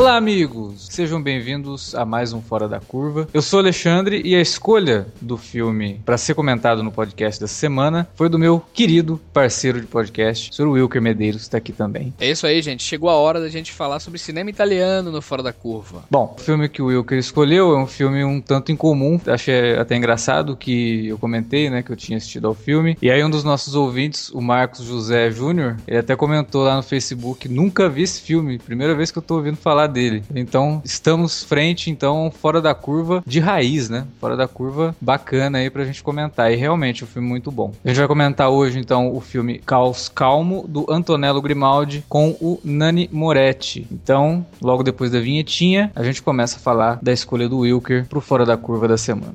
Olá, amigos! Sejam bem-vindos a mais um Fora da Curva. Eu sou Alexandre e a escolha do filme para ser comentado no podcast dessa semana foi do meu querido parceiro de podcast, o Sr. Wilker Medeiros, que está aqui também. É isso aí, gente. Chegou a hora da gente falar sobre cinema italiano no Fora da Curva. Bom, o filme que o Wilker escolheu é um filme um tanto incomum. Achei até engraçado que eu comentei, né, que eu tinha assistido ao filme. E aí um dos nossos ouvintes, o Marcos José Júnior, ele até comentou lá no Facebook, nunca vi esse filme, primeira vez que eu tô ouvindo falar dele. Então, estamos frente, então, fora da curva de raiz, né? Fora da curva bacana aí pra gente comentar. E realmente, o um filme muito bom. A gente vai comentar hoje, então, o filme Caos Calmo, do Antonello Grimaldi, com o Nani Moretti. Então, logo depois da vinhetinha, a gente começa a falar da escolha do Wilker pro Fora da Curva da semana.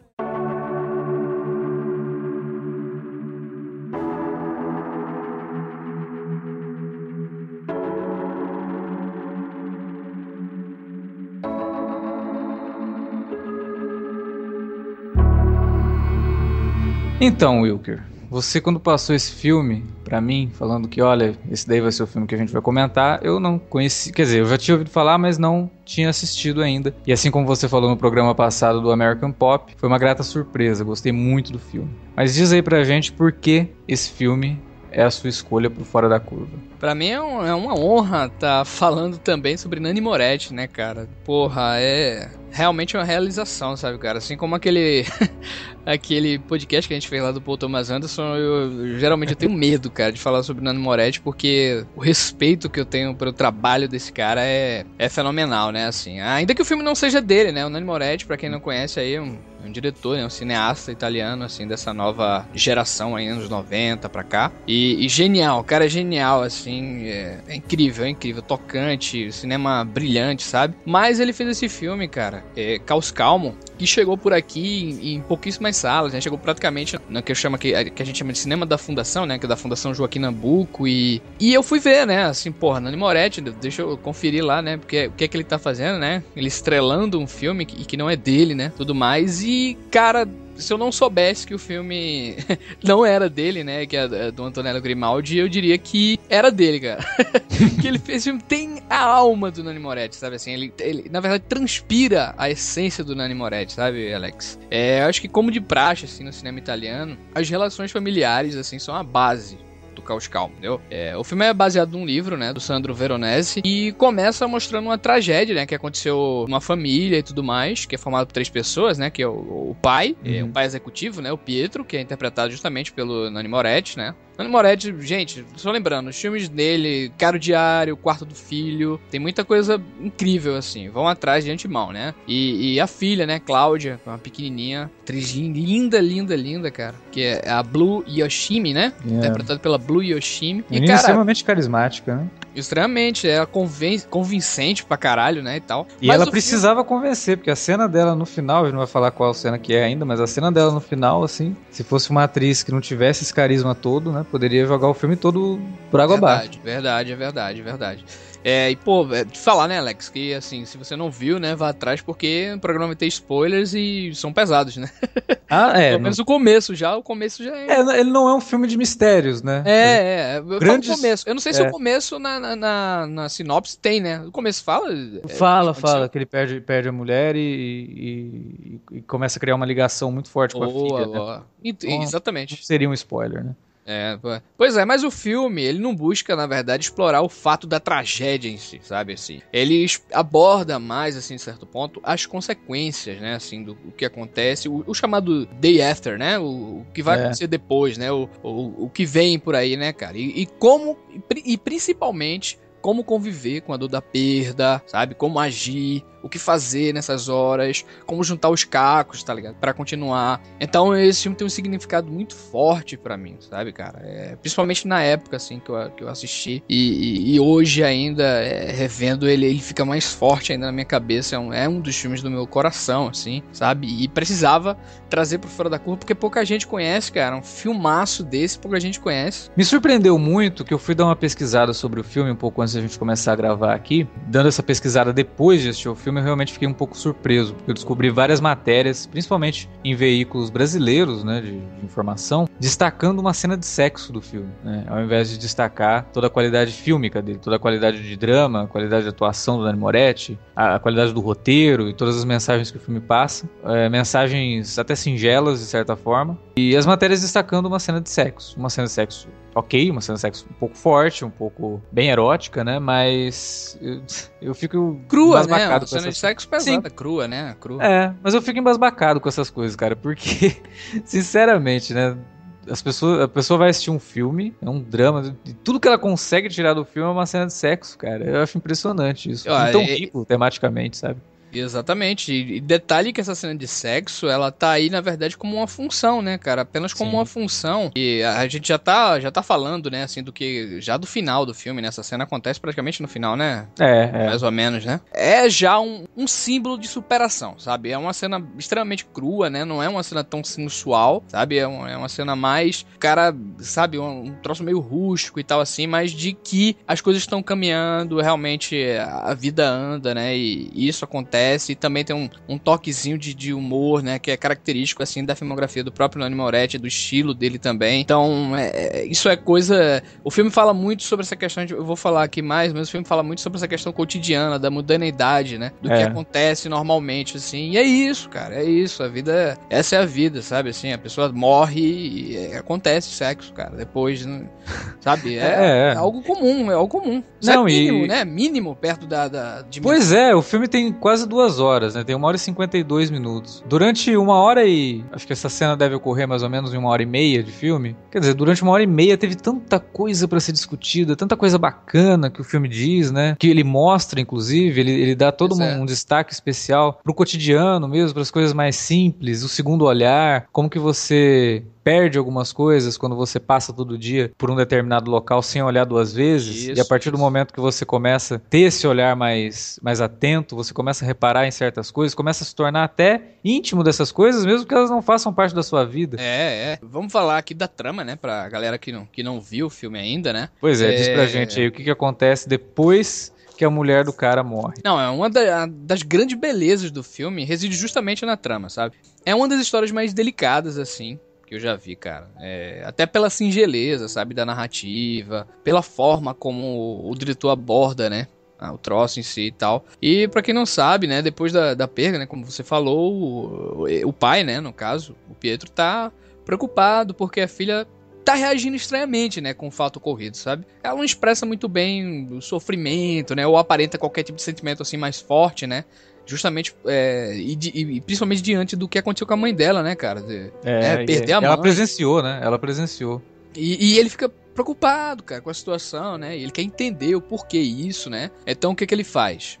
Então, Wilker, você quando passou esse filme para mim, falando que, olha, esse daí vai ser o filme que a gente vai comentar, eu não conheci, quer dizer, eu já tinha ouvido falar, mas não tinha assistido ainda. E assim como você falou no programa passado do American Pop, foi uma grata surpresa, gostei muito do filme. Mas diz aí pra gente por que esse filme é a sua escolha pro Fora da Curva. Pra mim é, um, é uma honra estar tá falando também sobre Nani Moretti, né, cara? Porra, é realmente uma realização, sabe, cara? Assim como aquele aquele podcast que a gente fez lá do Paul Thomas Anderson, eu, eu geralmente eu tenho medo, cara, de falar sobre Nani Moretti, porque o respeito que eu tenho pelo trabalho desse cara é, é fenomenal, né? Assim, ainda que o filme não seja dele, né? O Nani Moretti, para quem não conhece aí, é um, é um diretor, né? um cineasta italiano, assim, dessa nova geração aí, anos 90 pra cá. E, e genial, o cara é genial, assim, é, é, incrível, é incrível, tocante, cinema brilhante, sabe? Mas ele fez esse filme, cara, é, Caos Calmo, que chegou por aqui em, em pouquíssimas salas, né? Chegou praticamente no que eu chamo que, que a gente chama de cinema da fundação, né? Que é da Fundação Joaquim Nabuco e e eu fui ver, né? Assim, porra, Nani Moretti, deixa eu conferir lá, né? Porque o que é que ele tá fazendo, né? Ele estrelando um filme que, que não é dele, né? Tudo mais e cara, se eu não soubesse que o filme não era dele, né, que é do Antonello Grimaldi, eu diria que era dele, cara. que ele fez filme tem a alma do Nani Moretti, sabe assim? Ele, ele, na verdade, transpira a essência do Nani Moretti, sabe, Alex? É, eu acho que como de praxe, assim, no cinema italiano, as relações familiares, assim, são a base do Caos Calmo, entendeu? É, o filme é baseado num livro, né, do Sandro Veronese, e começa mostrando uma tragédia, né, que aconteceu numa família e tudo mais, que é formado por três pessoas, né, que é o, o pai, uhum. é, o pai executivo, né, o Pietro, que é interpretado justamente pelo Nani Moretti, né, Nani Moretti, gente, só lembrando, os filmes dele, Caro Diário, Quarto do Filho, tem muita coisa incrível, assim, vão atrás de antemão, né? E, e a filha, né, Cláudia, uma pequenininha, atriz linda, linda, linda, cara, que é a Blue Yoshimi, né? Yeah. Interpretada pela Blue Yoshimi. E, cara, extremamente carismática, né? Extremamente, é conven convincente pra caralho, né, e tal. E mas ela precisava filme... convencer, porque a cena dela no final, a gente não vai falar qual cena que é ainda, mas a cena dela no final, assim, se fosse uma atriz que não tivesse esse carisma todo, né, poderia jogar o filme todo por água abaixo. Verdade, é verdade, é verdade. É, e pô, é, de falar, né, Alex, que assim, se você não viu, né, vá atrás porque o programa vai ter spoilers e são pesados, né? Ah, é. Pelo menos no... o começo já, o começo já é. é. Ele não é um filme de mistérios, né? É, é. Eu Grandes... falo começo. Eu não sei se é. o começo na, na, na, na, sinopse tem, né? O começo fala. É, fala, fala, que ele perde, perde a mulher e, e, e, começa a criar uma ligação muito forte com boa, a filha. Né? Então, exatamente. Seria um spoiler, né? É, pois é, mas o filme, ele não busca, na verdade, explorar o fato da tragédia em si, sabe, assim. Ele aborda mais, assim, de certo ponto, as consequências, né, assim, do, do que acontece, o, o, chamado day after, né, o, o que vai é. acontecer depois, né, o, o, o que vem por aí, né, cara, e, e como, e, e principalmente como conviver com a dor da perda, sabe? Como agir, o que fazer nessas horas, como juntar os cacos, tá ligado? Para continuar. Então esse filme tem um significado muito forte para mim, sabe, cara? É, principalmente na época, assim, que eu, que eu assisti. E, e, e hoje ainda, é, revendo ele, ele fica mais forte ainda na minha cabeça. É um, é um dos filmes do meu coração, assim, sabe? E precisava trazer pro Fora da Curva, porque pouca gente conhece, cara. Um filmaço desse, pouca gente conhece. Me surpreendeu muito que eu fui dar uma pesquisada sobre o filme um pouco antes da gente começar a gravar aqui. Dando essa pesquisada depois de assistir o filme filme eu realmente fiquei um pouco surpreso, porque eu descobri várias matérias, principalmente em veículos brasileiros, né, de, de informação, destacando uma cena de sexo do filme, né, ao invés de destacar toda a qualidade fílmica dele, toda a qualidade de drama, a qualidade de atuação do Dani Moretti, a, a qualidade do roteiro e todas as mensagens que o filme passa, é, mensagens até singelas de certa forma, e as matérias destacando uma cena de sexo, uma cena de sexo ok, uma cena de sexo um pouco forte, um pouco bem erótica, né? Mas eu, eu fico crua, né? Uma cena essas... de sexo pesada, Sim. crua, né? Crua. É, mas eu fico embasbacado com essas coisas, cara, porque sinceramente, né? As pessoas, a pessoa vai assistir um filme, é um drama, e tudo que ela consegue tirar do filme é uma cena de sexo, cara. Eu acho impressionante isso. Ah, tão é... rico tematicamente, sabe? Exatamente. E detalhe que essa cena de sexo, ela tá aí, na verdade, como uma função, né, cara? Apenas como Sim. uma função. E a gente já tá, já tá falando, né, assim, do que. Já do final do filme, né? Essa cena acontece praticamente no final, né? É, é. Mais ou menos, né? É já um, um símbolo de superação, sabe? É uma cena extremamente crua, né? Não é uma cena tão sensual, sabe? É, um, é uma cena mais. Cara, sabe? Um, um troço meio rústico e tal, assim, mas de que as coisas estão caminhando, realmente a vida anda, né? E, e isso acontece acontece. E também tem um, um toquezinho de, de, humor, né? Que é característico, assim, da filmografia do próprio Nani Moretti, do estilo dele também. Então, é, é, isso é coisa... O filme fala muito sobre essa questão, de, eu vou falar aqui mais, mas o filme fala muito sobre essa questão cotidiana, da mudanidade, né? Do é. que acontece normalmente, assim. E é isso, cara, é isso. A vida... Essa é a vida, sabe? Assim, a pessoa morre e acontece sexo, cara. Depois, né? sabe? É, é, é, algo comum, é algo comum. Não, é mínimo, e... né? Mínimo perto da... da de pois é, o filme tem quase duas horas, né? Tem uma hora e 52 minutos. Durante uma hora e. Acho que essa cena deve ocorrer mais ou menos em uma hora e meia de filme. Quer dizer, durante uma hora e meia teve tanta coisa para ser discutida, tanta coisa bacana que o filme diz, né? Que ele mostra, inclusive, ele, ele dá todo um, é. um, destaque especial pro cotidiano mesmo, para as coisas mais simples, o segundo olhar, como que você perde algumas coisas quando você passa todo dia por um determinado local sem olhar duas vezes. Isso, e a partir do momento que você começa a ter esse olhar mais, mais atento, você começa a reparar em certas coisas, começa a se tornar até íntimo dessas coisas, mesmo que elas não façam parte da sua vida. É, é. Vamos falar aqui da trama, né? Pra galera que não, que não viu o filme ainda, né? Pois é, é... diz pra gente aí o que, que acontece depois que a mulher do cara morre. Não, é uma da, das grandes belezas do filme reside justamente na trama, sabe? É uma das histórias mais delicadas, assim, que eu já vi, cara. É, até pela singeleza, sabe, da narrativa, pela forma como o diretor aborda, né? o troço em si e tal. E para quem não sabe, né, depois da, da perda, né, como você falou, o, o pai, né, no caso, o Pietro tá preocupado porque a filha tá reagindo estranhamente, né, com o fato ocorrido, sabe? Ela não expressa muito bem o sofrimento, né, ou aparenta qualquer tipo de sentimento assim mais forte, né? Justamente, é, e, e, principalmente diante do que aconteceu com a mãe dela, né, cara? De, é, né, perder a mãe. Ela presenciou, né? Ela presenciou. E, e, ele fica preocupado, cara, com a situação, né? Ele quer entender o porquê isso, né? Então o que que ele faz?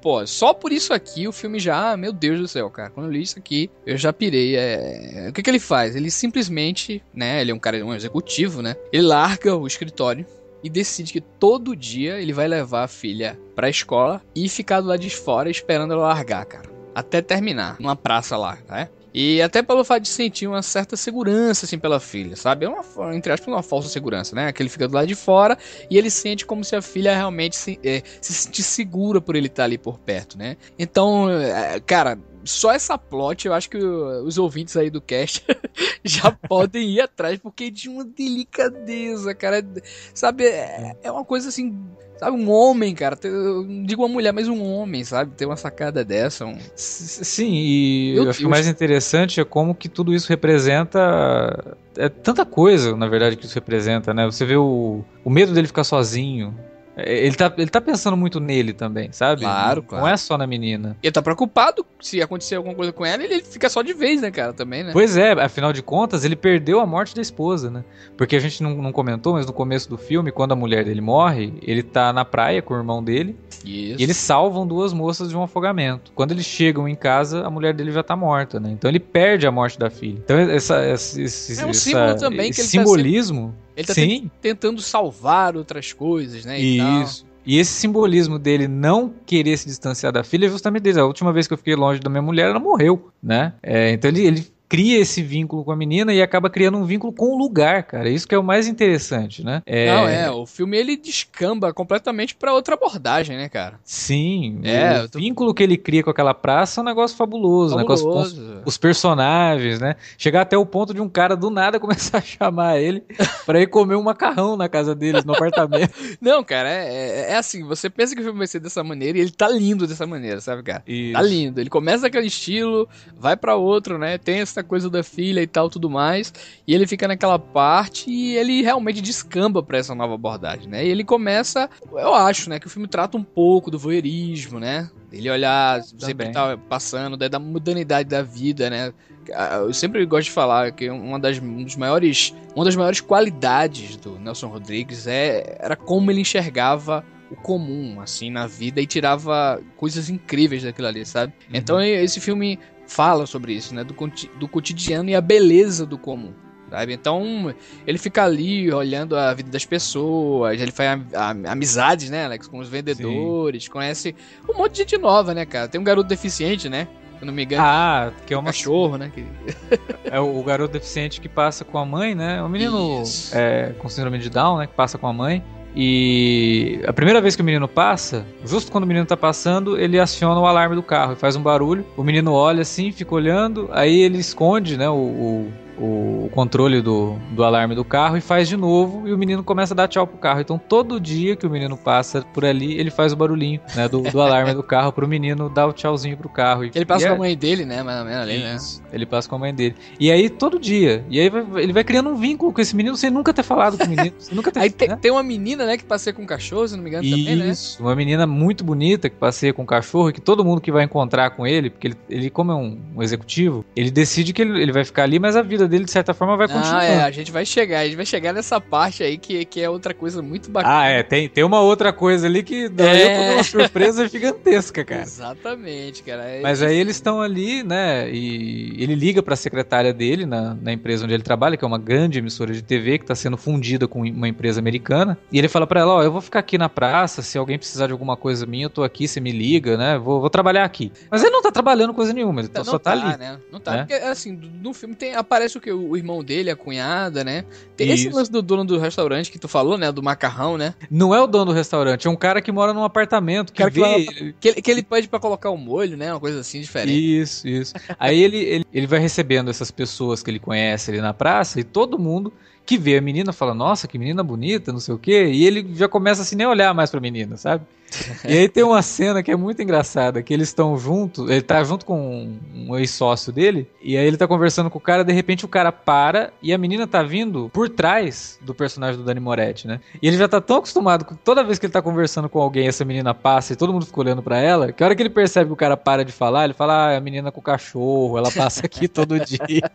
Pô, só por isso aqui o filme já, meu Deus do céu, cara. Quando eu li isso aqui, eu já pirei. É... O que que ele faz? Ele simplesmente, né? Ele é um cara, um executivo, né? Ele larga o escritório e decide que todo dia ele vai levar a filha pra escola e ficar do lado de fora esperando ela largar, cara. Até terminar, numa praça lá, né? E até pelo fato de sentir uma certa segurança, assim, pela filha, sabe? É uma, entre aspas, uma falsa segurança, né? Que ele fica do lado de fora e ele sente como se a filha realmente se, é, se sentisse segura por ele estar ali por perto, né? Então, é, cara, só essa plot, eu acho que os ouvintes aí do cast já podem ir atrás, porque é de uma delicadeza, cara. Sabe, é, é uma coisa assim. Sabe, um homem, cara. Eu não digo uma mulher, mas um homem, sabe? Ter uma sacada dessa. Um... Sim, e eu acho que o mais interessante é como que tudo isso representa. É tanta coisa, na verdade, que isso representa, né? Você vê o, o medo dele ficar sozinho, ele tá, ele tá pensando muito nele também, sabe? Claro, não, claro. Não é só na menina. Ele tá preocupado se acontecer alguma coisa com ela, ele fica só de vez, né, cara, também, né? Pois é, afinal de contas, ele perdeu a morte da esposa, né? Porque a gente não, não comentou, mas no começo do filme, quando a mulher dele morre, ele tá na praia com o irmão dele Isso. e eles salvam duas moças de um afogamento. Quando eles chegam em casa, a mulher dele já tá morta, né? Então ele perde a morte da filha. Então essa, essa, esse, É um essa- símbolo também esse que ele tá simbolismo. Ele tá sim, tentando salvar outras coisas, né? e tal. Isso. E esse simbolismo dele não querer se distanciar da filha é justamente desde a última vez que eu fiquei longe da minha mulher, ela morreu, né? É, então ele, ele cria esse vínculo com a menina e acaba criando um vínculo com o lugar, cara. Isso que é o mais interessante, né? Não, é, o filme ele descamba completamente pra outra abordagem, né, cara? Sim, É, o tô- vínculo que ele cria com aquela praça é um negócio fabuloso, né? Com os, Fabuloso. os personagens, né? Chegar até o ponto de um cara do nada começar a chamar ele pra ir comer um macarrão na casa deles, no apartamento. Não, cara, é, é- é assim, você pensa que o filme vai ser dessa maneira e ele tá lindo dessa maneira, sabe, cara? Isso. Tá lindo. Ele começa daquele estilo, vai pra outro, né? Tem essa coisa da filha e tal, tudo mais. E ele fica naquela parte e ele realmente descamba pra essa nova abordagem, né? E ele começa, eu acho, né? Que o filme trata um pouco do voyeurismo, né? Ele olhar, sempre tá passando, da, da modernidade da vida, né? Ah, Eu sempre gosto de falar que uma das, um dos maiores, uma das maiores qualidades do Nelson Rodrigues é, era como ele enxergava o comum, assim, na vida e tirava coisas incríveis daquilo ali, sabe? Uhum. Então esse filme fala sobre isso, né? Do, do cotidiano e a beleza do comum. Sabe? Então, ele fica ali olhando a vida das pessoas, ele faz amizades, né, Alex, com os vendedores, conhece um monte de gente nova, né, cara? Tem um garoto deficiente, né? Se não me engano, Ah, que é um cachorro, né? que- É o, garoto deficiente que passa com a mãe, né? O menino Isso. é, com síndrome de Down, né? Que passa com a mãe. E a primeira vez que o menino passa, justo quando o menino tá passando, ele aciona o alarme do carro e faz um barulho. O menino olha assim, fica olhando, aí ele esconde, né? O, o, o controle do, do alarme do carro e faz de novo. E o menino começa a dar tchau pro carro. Então todo dia que o menino passa por ali, ele faz o barulhinho, né? Do, do alarme do carro pro menino dar o tchauzinho pro carro. E, Ele passa e com é- a mãe dele, né? Mais ou menos ali, né? isso. Ele passa com a mãe dele. E aí, todo dia. E aí, vai- ele vai criando um vínculo com esse menino sem nunca ter falado com o menino. Nunca ter Aí tem, né? tem uma menina, né, que passeia com um cachorro, se não me engano, também, né? Isso, uma menina muito bonita que passeia com o cachorro e que todo mundo que vai encontrar com ele, porque ele, ele como é um, um executivo, ele decide que ele, ele vai ficar ali, mas a vida dele, de certa forma, vai Ah, continuar. é, a gente vai chegar, a gente vai chegar nessa parte aí que, que é outra coisa muito bacana. Ah, é, tem, tem uma outra coisa ali que dá É. uma surpresa gigantesca, cara. Exatamente, cara. É Mas isso. aí eles estão ali, né? E ele liga pra secretária dele na, na empresa onde ele trabalha, que é uma grande emissora de TV que tá sendo fundida com uma empresa americana. E ele fala pra ela: Ó, eu vou ficar aqui na praça. Se alguém precisar de alguma coisa minha, eu tô aqui. Você me liga, né? Vou, vou trabalhar aqui. Mas ele não tá trabalhando coisa nenhuma, ele Não só tá, ali. né? Não tá, né? porque assim, no filme tem, aparece o que? O irmão dele, a cunhada, né? Tem esse Isso. lance do dono do restaurante que tu falou, né? Do macarrão, né? Não é o dono do restaurante, é um cara que mora num apartamento que Cara que vê. Que ele, que ele pede pra colocar o molho, né? Uma coisa assim diferente. Isso, isso. Aí ele, ele, ele vai recebendo essas pessoas que ele conhece ali na praça e todo mundo que vê a menina fala, nossa, que menina bonita, não sei o quê, e ele já começa assim nem olhar mais pra menina, sabe? E aí tem uma cena que é muito engraçada, que eles estão juntos, ele tá junto com um, um ex-sócio dele, e aí ele tá conversando com o cara, de repente o cara para e a menina tá vindo por trás do personagem do Dani Moretti, né? E ele já tá tão acostumado que toda vez que ele tá conversando com alguém, essa menina passa e todo mundo fica olhando pra ela, que a hora que ele percebe que o cara para de falar, ele fala, ah, é a menina com o cachorro, ela passa aqui todo dia.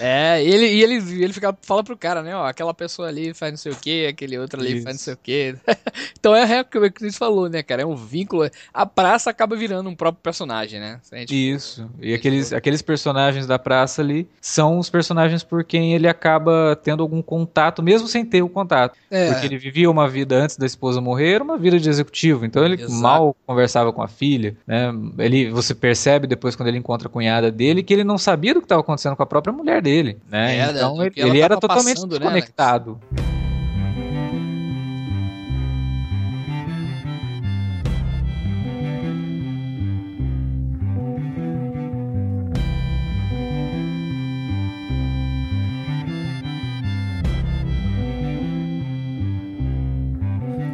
É, e ele, e ele, e ele fica, fala pro cara, né? Ó, aquela pessoa ali faz não sei o que, aquele outro ali Isso. faz não sei o que. então é real que o Cris falou, né, cara? É um vínculo. A praça acaba virando um próprio personagem, né? Gente- Isso. E aqueles, aqueles personagens da praça ali são os personagens por quem ele acaba tendo algum contato, mesmo sem ter o contato. É. Porque ele vivia uma vida antes da esposa morrer, uma vida de executivo. Então ele Exato. mal conversava com a filha, né? Ele, você percebe depois quando ele encontra a cunhada dele que ele não sabia do que estava acontecendo com a própria mulher dele, né? É, então do ele, ele era tava totalmente passando, né, desconectado.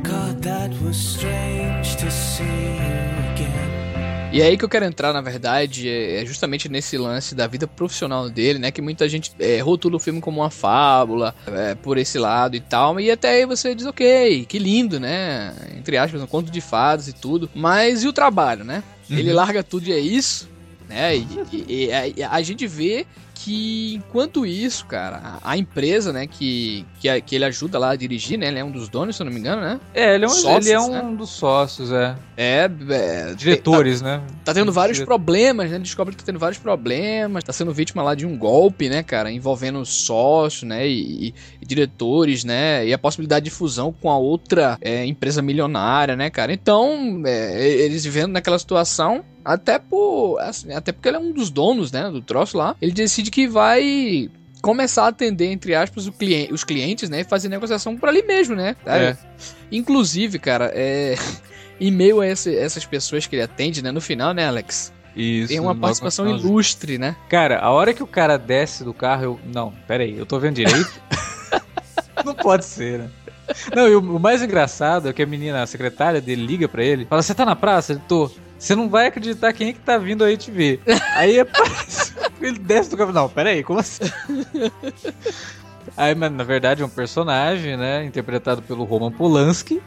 God, that was strange E é aí que eu quero entrar, na verdade, é, é justamente nesse lance da vida profissional dele, né? Que muita gente é, rotula o filme como uma fábula, é, por esse lado e tal. E até aí você diz, ok, que lindo, né? Entre aspas, um conto de fadas e tudo. Mas e o trabalho, né? Uhum. Ele larga tudo e é isso, né? E, e, e a, a gente vê que enquanto isso, cara, a, empresa, né, que, que, que, ele ajuda lá a dirigir, né, ele é um dos donos, se eu não me engano, né? É, ele é um, sócios, ele é um né? dos sócios, é. É, é diretores, tá, né? Tá tendo vários Dire... problemas, né? Ele descobre que tá tendo vários problemas, tá sendo vítima lá de um golpe, né, cara, envolvendo sócios, né, e, e diretores, né, e a possibilidade de fusão com a outra é, empresa milionária, né, cara. Então, é, eles vivendo naquela situação, até por. Assim, até porque ele é um dos donos, né? Do troço lá. Ele decide que vai começar a atender, entre aspas, cliente, os clientes, né? E fazer negociação por ali mesmo, né? É. Inclusive, cara, é. em meio a esse, essas pessoas que ele atende, né? No final, né, Alex? Isso. Tem uma participação ilustre, né? Cara, a hora que o cara desce do carro, eu. Não, pera aí, eu tô vendo direito? Não pode ser, né? Não, e o, o, mais engraçado é que a menina, a secretária dele, liga para ele, fala: Você tá na praça? Ele tô. Você não vai acreditar quem é que tá vindo aí te ver. Aí aparece. ele desce do carro. Não, pera aí, como assim? Aí, mas na verdade é um personagem, né? Interpretado pelo Roman Polanski.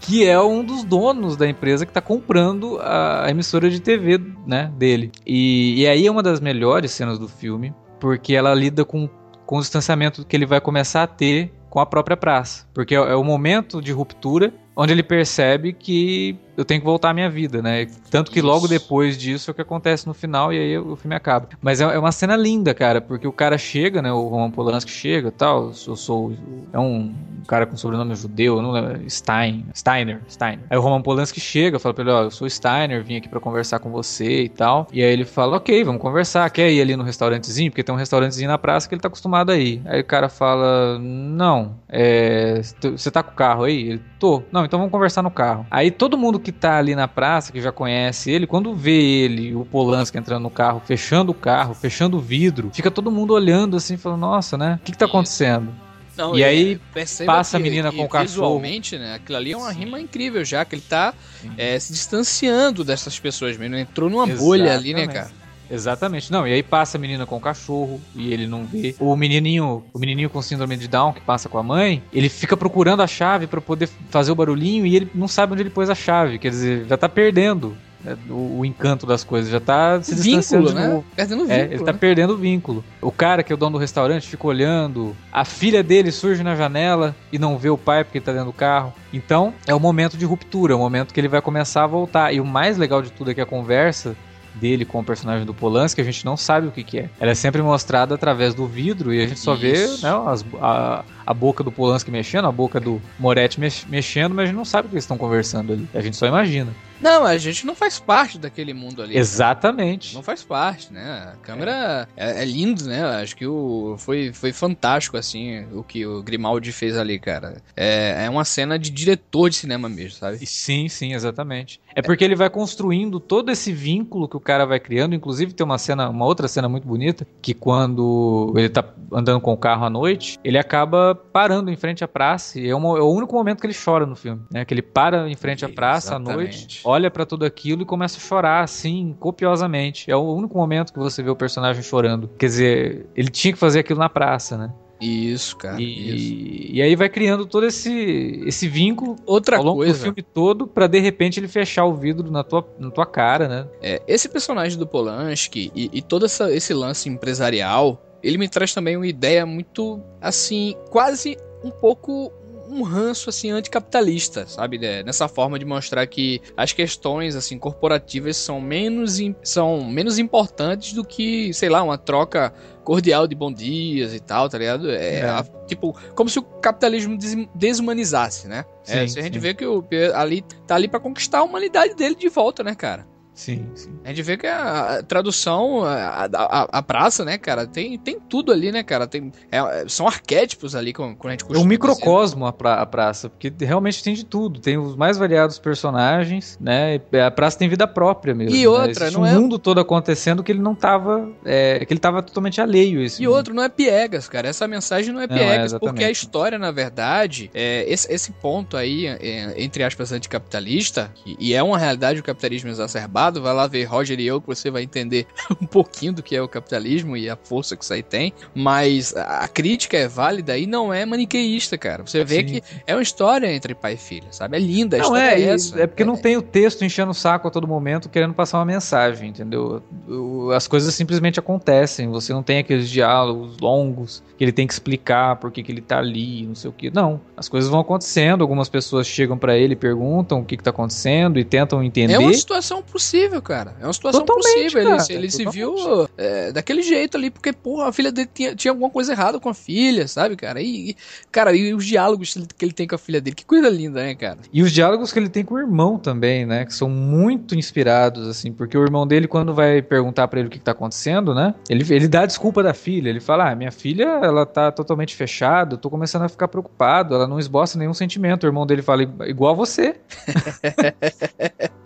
que é um dos donos da empresa que está comprando a emissora de TV né, dele. E, e aí é uma das melhores cenas do filme, porque ela lida com, com o distanciamento que ele vai começar a ter com a própria praça. Porque é, é o momento de ruptura onde ele percebe que eu tenho que voltar à minha vida, né? Tanto que Isso. logo depois disso é o que acontece no final e aí o filme acaba. Mas é, é uma cena linda, cara, porque o cara chega, né? O Roman Polanski chega tal. Eu sou. É um cara com sobrenome judeu, não lembro. Stein. Steiner. Steiner. Aí o Roman Polanski chega, fala pra ele: Ó, eu sou Steiner, vim aqui para conversar com você e tal. E aí ele fala: Ok, vamos conversar. Quer ir ali no restaurantezinho? Porque tem um restaurantezinho na praça que ele tá acostumado a ir. Aí o cara fala: Não, é. Você tá com o carro aí? Ele, tô. Não, então vamos conversar no carro. Aí todo mundo que tá ali na praça, que já conhece ele, quando vê ele, o Polanski entrando no carro, fechando o carro, fechando o vidro, fica todo mundo olhando assim, falando, nossa, né? O que que tá acontecendo? Não, e, aí passa que, a menina com o cachorro. Visualmente, né? Aquilo ali é uma Sim. rima incrível já, que ele tá é, se distanciando dessas pessoas mesmo. Entrou numa Exatamente. bolha ali, né, cara? Exatamente. Não, e aí passa a menina com o cachorro e ele não vê. O menininho, o menininho com síndrome de Down que passa com a mãe, ele fica procurando a chave para poder fazer o barulhinho e ele não sabe onde ele pôs a chave, quer dizer, já tá perdendo né, o, o, encanto das coisas, já tá se distanciando vínculo, né? Perdendo vínculo. É, ele tá né? perdendo o vínculo. O cara que é o dono do restaurante fica olhando, a filha dele surge na janela e não vê o pai porque ele tá dentro do carro. Então, é o momento de ruptura, é o momento que ele vai começar a voltar. E o mais legal de tudo é que a conversa dele com o personagem do Polanski, a gente não sabe o que, que é. Ela é sempre mostrada através do vidro e a gente só Isso. vê né, as, a, a boca do Polanski mexendo, a boca do Moretti mexendo, mas a gente não sabe o que eles estão conversando ali. A gente só imagina. Não, a gente não faz parte daquele mundo ali. Exatamente. Né? Não faz parte, né? A câmera é, é, é lindo, né? Acho que o, foi, foi fantástico, assim, o que o Grimaldi fez ali, cara. É, é uma cena de diretor de cinema mesmo, sabe? Sim, sim, exatamente. É porque ele vai construindo todo esse vínculo que o cara vai criando. Inclusive, tem uma cena, uma outra cena muito bonita, que quando ele tá andando com o carro à noite, ele acaba parando em frente à praça. E é, uma, é o único momento que ele chora no filme, né? Que ele para em frente à praça Exatamente. à noite olha para tudo aquilo e começa a chorar, assim, copiosamente. É o único momento que você vê o personagem chorando. Quer dizer, ele tinha que fazer aquilo na praça, né? Isso, cara. E, isso. e aí vai criando todo esse, esse vínculo Outra ao longo coisa. do filme todo para de repente ele fechar o vidro na tua, na tua cara, né? É, esse personagem do Polanski e, e todo essa, esse lance empresarial, ele me traz também uma ideia muito, assim, quase um pouco um ranço assim anticapitalista, sabe? Nessa forma de mostrar que as questões assim corporativas são menos são menos importantes do que, sei lá, uma troca cordial de bom dias e tal, tá ligado? É, é. A, tipo, como se o capitalismo des desumanizasse, né? Sim, é, se a gente sim. vê que o ali tá ali para conquistar a humanidade dele de volta, né, cara? Sim, sim. A gente vê que a, tradução, a, a, a, praça, né, cara, tem, tem tudo ali, né, cara? Tem, é, são arquétipos ali quando a gente É um microcosmo a, pra, a praça, porque realmente tem de tudo. Tem os mais variados personagens, né? A praça tem vida própria mesmo. E outra, né? não o é. O mundo todo acontecendo que ele não tava. É, que ele tava totalmente alheio. Esse e mundo. outro, não é piegas, cara. Essa mensagem não é piegas, não, é porque a história, na verdade, é, esse, esse ponto aí, é, entre aspas, anticapitalista, e é uma realidade do capitalismo exacerbado lado, vai lá ver Roger e eu, que você vai entender um pouquinho do que é o capitalismo e a força que isso aí tem. Mas a crítica é válida e não é maniqueísta, cara. Você vê Sim. que é uma história entre pai e filha, sabe? É linda a não, história é, é. É porque é, não tem o texto enchendo o saco a todo momento querendo passar uma mensagem, entendeu? As coisas simplesmente acontecem. Você não tem aqueles diálogos longos que ele tem que explicar por que, que ele tá ali, não sei o que. Não. As coisas vão acontecendo, algumas pessoas chegam para ele e perguntam o que, que tá acontecendo e tentam entender. É uma situação possível, cara. É uma situação Totalmente, possível. Cara. Ele, ele se viu é, daquele jeito ali, porque, porra, a filha dele tinha, tinha alguma coisa errada com a filha, sabe, cara? E, e, cara, e os diálogos que ele tem com a filha dele, que coisa linda, né, cara? E os diálogos que ele tem com o irmão também, né? Que são muito inspirados, assim, porque o irmão dele, quando vai perguntar para ele o que, que tá acontecendo, né? Ele, ele dá a desculpa da filha. Ele fala: Ah, minha filha ela tá totalmente fechada, eu tô começando a ficar preocupado, ela não esboça nenhum sentimento. O irmão dele fala, igual você.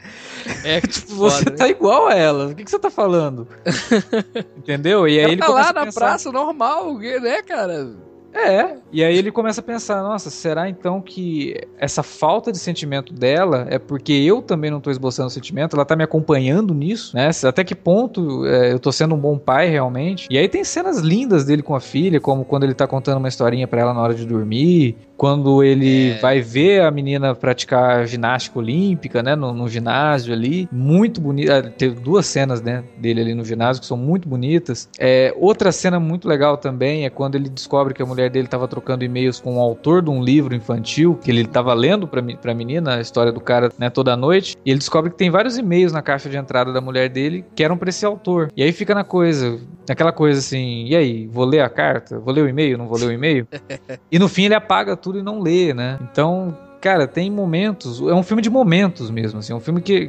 é, tipo, você foda, tá né? igual a ela, o que, que você tá falando? Entendeu? E aí ela ele tá lá na praça normal, né, cara? É, e aí ele começa a pensar, nossa, será então que essa falta de sentimento dela é porque eu também não tô esboçando sentimento, ela tá me acompanhando nisso, né? Até que ponto é, eu tô sendo um bom pai realmente? E aí tem cenas lindas dele com a filha, como quando ele tá contando uma historinha para ela na hora de dormir, quando ele é. vai ver a menina praticar ginástica olímpica, né, no, no ginásio ali, muito bonita, ah, teve duas cenas, né, dele ali no ginásio que são muito bonitas. É, outra cena muito legal também é quando ele descobre que a mulher dele estava trocando e-mails com o autor de um livro infantil que ele estava lendo para a menina a história do cara, né, toda noite, e ele descobre que tem vários e-mails na caixa de entrada da mulher dele que eram para esse autor. E aí fica na coisa, aquela coisa assim, e aí, vou ler a carta? Vou ler o e-mail? Não vou ler o e-mail? e no fim ele apaga tudo tudo e não lê, né? Então, cara, tem momentos. É um filme de momentos mesmo, assim. É um filme que,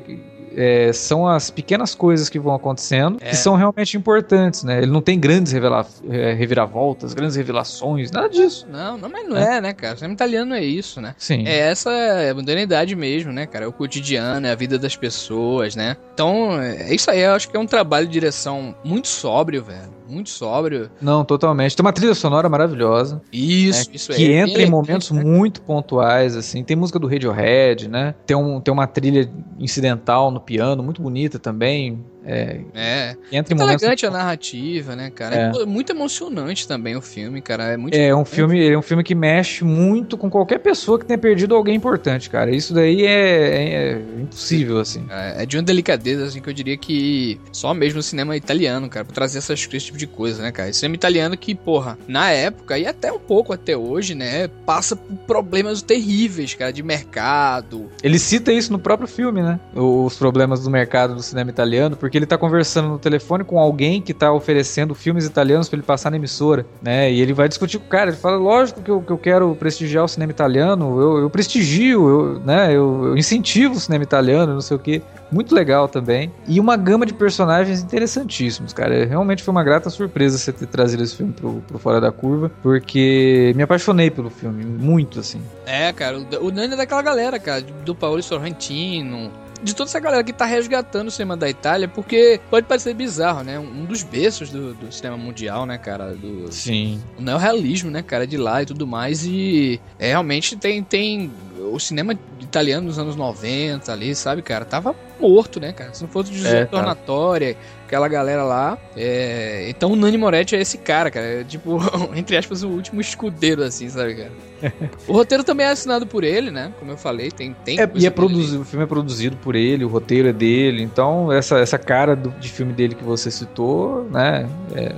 é, são as pequenas coisas que vão acontecendo é. que são realmente importantes, né? Ele não tem grandes revela é, reviravoltas, grandes revelações, nada disso. Não, não mas não é, é né, cara? O cinema italiano é isso, né? Sim. É essa modernidade mesmo, né, cara? É o cotidiano, é a vida das pessoas, né? Então, é isso aí. Eu acho que é um trabalho de direção muito sóbrio, velho muito sóbrio. Não, totalmente. Tem uma trilha sonora maravilhosa. Isso, né, isso Que é, entra em momentos muito pontuais, assim. Tem música do Radiohead, né? Tem, um, tem uma trilha incidental no piano, muito bonita também. É. é. Entra muito elegante a narrativa, né, cara? É. é. muito emocionante também o filme, cara. É muito É um filme, é um filme que mexe muito com qualquer pessoa que tenha perdido alguém importante, cara. Isso daí é, é impossível, assim. É, é, de uma delicadeza, assim, que eu diria que só mesmo o cinema italiano, cara, pra trazer essas, esse tipo de coisa, né, cara? Esse cinema italiano que, porra, na época e até um pouco até hoje, né, passa por problemas terríveis, cara, de mercado. Ele cita isso no próprio filme, né? Os problemas do mercado do cinema italiano, porque porque ele tá conversando no telefone com alguém que tá oferecendo filmes italianos para ele passar na emissora, né? E ele vai discutir com o cara, ele fala, lógico que eu, que eu quero prestigiar o cinema italiano, eu, eu prestigio, eu, né? Eu, eu incentivo o cinema italiano, não sei o que. Muito legal também. E uma gama de personagens interessantíssimos, cara. Realmente foi uma grata surpresa você ter trazido esse filme pro, pro Fora da Curva, porque me apaixonei pelo filme, muito, assim. É, cara, o, Nani é daquela galera, cara, do Paulo Sorrentino, de toda essa galera que tá resgatando o cinema da Itália, porque pode parecer bizarro, né? Um dos berços do, do cinema mundial, né, cara? Do, Sim. O neorrealismo, né, cara, de lá e tudo mais. E é, realmente tem, tem o cinema italiano nos anos 90 ali, sabe, cara? Tava morto, né, cara? Se não fosse o José é, Tornatória, tá. aquela galera lá. É... Então o Nani Moretti é esse cara, cara. É, tipo, entre aspas, o último escudeiro, assim, sabe, cara? o roteiro também é assinado por ele, né? Como eu falei, tem. tem é, e é produzido, o filme é produzido por ele, o roteiro é dele. Então, essa, essa cara do, de filme dele que você citou, né? É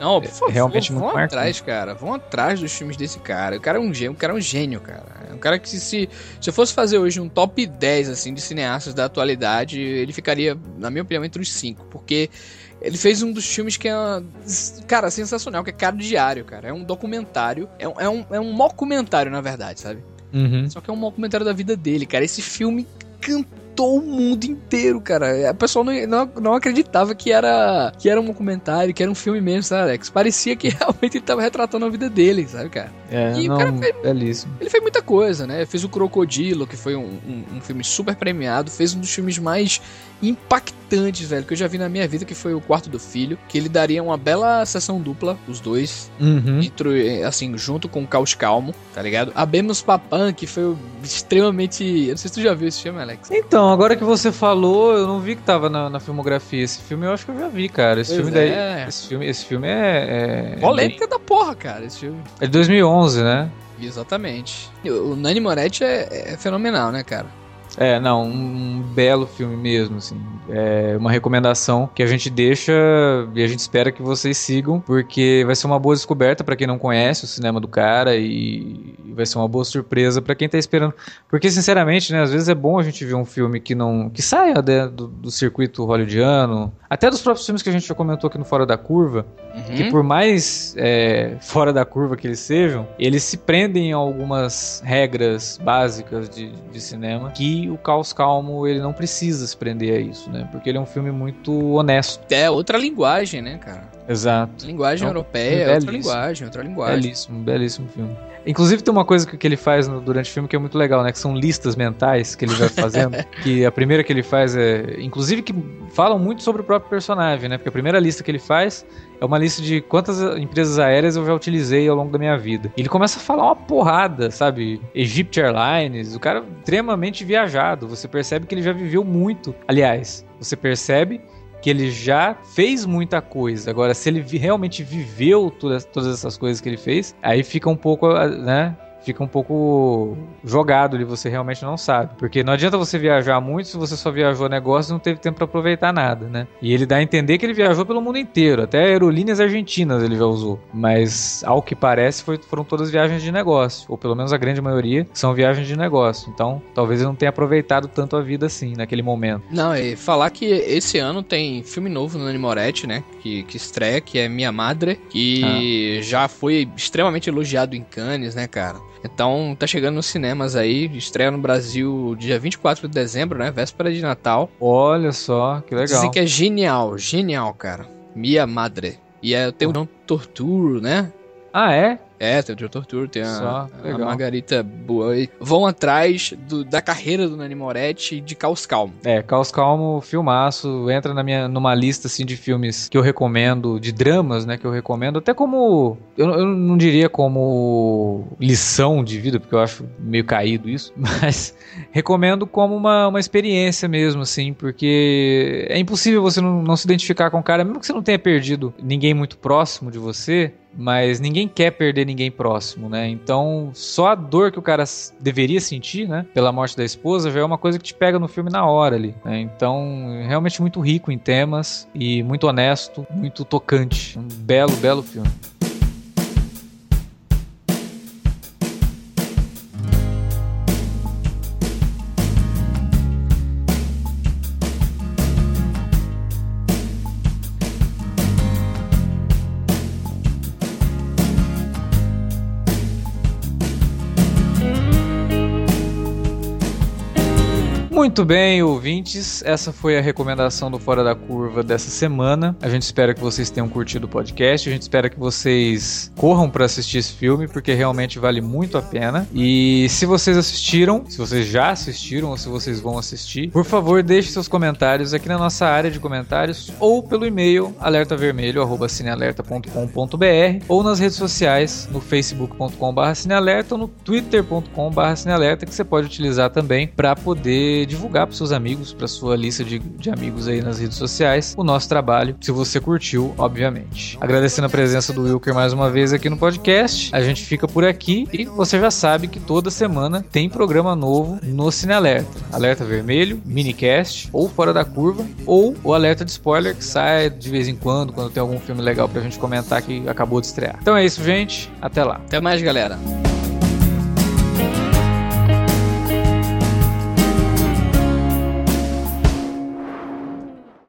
não, por favor, realmente vão atrás, cara. Vão atrás dos filmes desse cara. O cara é um gênio, o cara é um gênio, cara. É um cara que se, se eu fosse fazer hoje um top 10 assim de cineastas da atualidade, ele ficaria, na minha opinião, entre os 5, porque ele fez um dos filmes que é, cara, sensacional, que é Caro Diário, cara. É um documentário, é um, é um, é um documentário, na verdade, sabe? Uhum. Só que é um documentário da vida dele, cara. Esse filme cantou o mundo inteiro, cara. A pessoa não, não, não, acreditava que era, que era um documentário, que era um filme mesmo, sabe, Alex? Parecia que realmente ele tava retratando a vida dele, sabe, cara? É, e não, o cara fez, belíssimo. Ele fez muita coisa, né? Fez o Crocodilo, que foi um, um, um filme super premiado, fez um dos filmes mais impactantes, velho, que eu já vi na minha vida, que foi o Quarto do Filho, que ele daria uma bela sessão dupla, os dois, uhum. assim, junto com o Caos Calmo, tá ligado? Abemos Papan, que foi extremamente... Eu não sei se tu já viu esse filme, Alex. Então, agora que você falou, eu não vi que tava na, na filmografia. Esse filme eu acho que eu já vi, cara. Esse, filme, daí, é. esse filme Esse filme é. é Polêmica é bem... da porra, cara, esse filme. É de 2011, né? Exatamente. O Nani Moretti é, é fenomenal, né, cara? É, não, um, belo filme mesmo, assim. É uma recomendação que a gente deixa e a gente espera que vocês sigam, porque vai ser uma boa descoberta para quem não conhece o cinema do cara e vai ser uma boa surpresa para quem tá esperando. Porque, sinceramente, né, às vezes é bom a gente ver um filme que não que saia né, do, do, circuito hollywoodiano, até dos próprios filmes que a gente já comentou aqui no Fora da Curva, uhum. que por mais é, fora da curva que eles sejam, eles se prendem a algumas regras básicas de, de cinema que o Caos Calmo ele não precisa se prender a isso, né? Porque ele é um filme muito honesto. É outra linguagem, né, cara? Exato. Linguagem então, europeia, é outra linguagem, outra linguagem. Belíssimo, belíssimo filme. Inclusive tem uma coisa que, que ele faz no, durante o filme que é muito legal, né? Que são listas mentais que ele vai fazendo. que a primeira que ele faz é. Inclusive que falam muito sobre o próprio personagem, né? Porque a primeira lista que ele faz é uma lista de quantas empresas aéreas eu já utilizei ao longo da minha vida. E ele começa a falar uma porrada, sabe? Egypt Airlines, o cara extremamente viajado. Você percebe que ele já viveu muito. Aliás, você percebe que ele já fez muita coisa. Agora, se ele realmente viveu todas, todas essas coisas que ele fez, aí fica um pouco, né? Fica um pouco jogado ali, você realmente não sabe. Porque não adianta você viajar muito se você só viajou negócio e não teve tempo para aproveitar nada, né? E ele dá a entender que ele viajou pelo mundo inteiro, até aerolíneas argentinas ele já usou. Mas, ao que parece, foi, foram todas viagens de negócio, ou pelo menos a grande maioria são viagens de negócio. Então, talvez ele não tenha aproveitado tanto a vida assim, naquele momento. Não, e falar que esse ano tem filme novo no Moretti, né? Que, que estreia, que é Minha Madre, que ah. já foi extremamente elogiado em Cannes, né, cara? Então tá chegando nos cinemas aí, estreia no Brasil dia 24 de dezembro, né? Véspera de Natal. Olha só, que legal. Dizem que é genial, genial, cara. Mia Madre. E é, tem o Torturo, né? Ah, é? É, tem o Dr. Tour, tem a, a, Margarita Boa. Vão atrás do, da carreira do Nani Moretti de Caos Calmo. É, Caos Calmo, filmaço, entra na minha, numa lista assim, de filmes que eu recomendo, de dramas, né, que eu recomendo, até como, eu, eu não diria como lição de vida, porque eu acho meio caído isso, mas recomendo como uma, uma experiência mesmo, assim, porque é impossível você não, não se identificar com o cara, mesmo que você não tenha perdido ninguém muito próximo de você, mas ninguém quer perder ninguém próximo, né? Então, só a dor que o cara deveria sentir, né, pela morte da esposa, já é uma coisa que te pega no filme na hora ali. Né? Então, realmente muito rico em temas e muito honesto, muito tocante. Um belo, belo filme. Muito bem, ouvintes. Essa foi a recomendação do Fora da Curva dessa semana. A gente espera que vocês tenham curtido o podcast. A gente espera que vocês corram para assistir esse filme, porque realmente vale muito a pena. E se vocês assistiram, se vocês já assistiram ou se vocês vão assistir, por favor, deixe seus comentários aqui na nossa área de comentários ou pelo e-mail alertavermelho@cinealerta.com.br ou nas redes sociais no facebook.com/cinealerta ou no twitter.com/cinealerta que você pode utilizar também para poder divulgar para seus amigos, para sua lista de, de amigos aí nas redes sociais, o nosso trabalho, se você curtiu, obviamente. Agradecendo a presença do Wilker mais uma vez aqui no podcast. A gente fica por aqui e você já sabe que toda semana tem programa novo no Cine Alerta. Alerta Vermelho, minicast, ou Fora da Curva, ou o alerta de spoiler que sai de vez em quando, quando tem algum filme legal pra gente comentar que acabou de estrear. Então é isso, gente. Até lá. Até mais, galera.